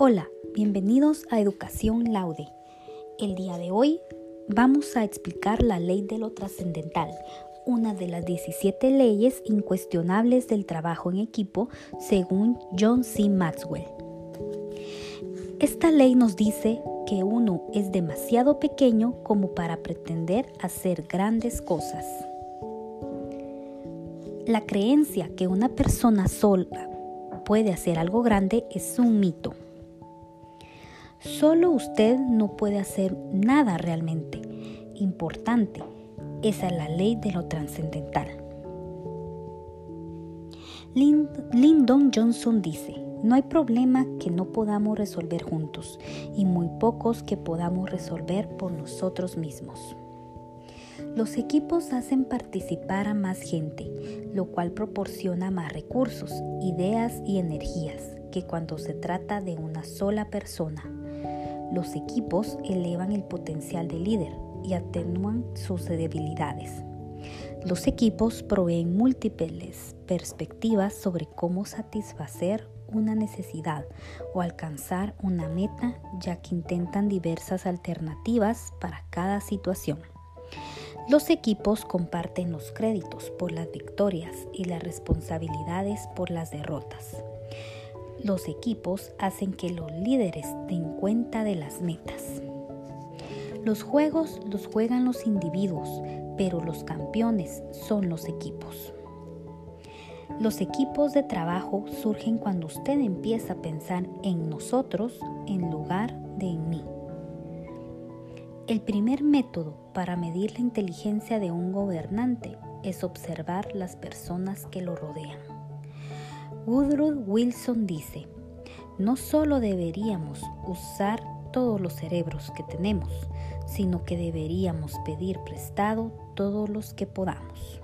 Hola, bienvenidos a Educación Laude. El día de hoy vamos a explicar la ley de lo trascendental, una de las 17 leyes incuestionables del trabajo en equipo según John C. Maxwell. Esta ley nos dice que uno es demasiado pequeño como para pretender hacer grandes cosas. La creencia que una persona sola puede hacer algo grande es un mito. Solo usted no puede hacer nada realmente importante. Esa es la ley de lo trascendental. Lyndon Johnson dice, no hay problema que no podamos resolver juntos y muy pocos que podamos resolver por nosotros mismos. Los equipos hacen participar a más gente, lo cual proporciona más recursos, ideas y energías que cuando se trata de una sola persona. Los equipos elevan el potencial del líder y atenúan sus debilidades. Los equipos proveen múltiples perspectivas sobre cómo satisfacer una necesidad o alcanzar una meta, ya que intentan diversas alternativas para cada situación. Los equipos comparten los créditos por las victorias y las responsabilidades por las derrotas. Los equipos hacen que los líderes den cuenta de las metas. Los juegos los juegan los individuos, pero los campeones son los equipos. Los equipos de trabajo surgen cuando usted empieza a pensar en nosotros en lugar de en mí. El primer método para medir la inteligencia de un gobernante es observar las personas que lo rodean. Woodrow Wilson dice, no solo deberíamos usar todos los cerebros que tenemos, sino que deberíamos pedir prestado todos los que podamos.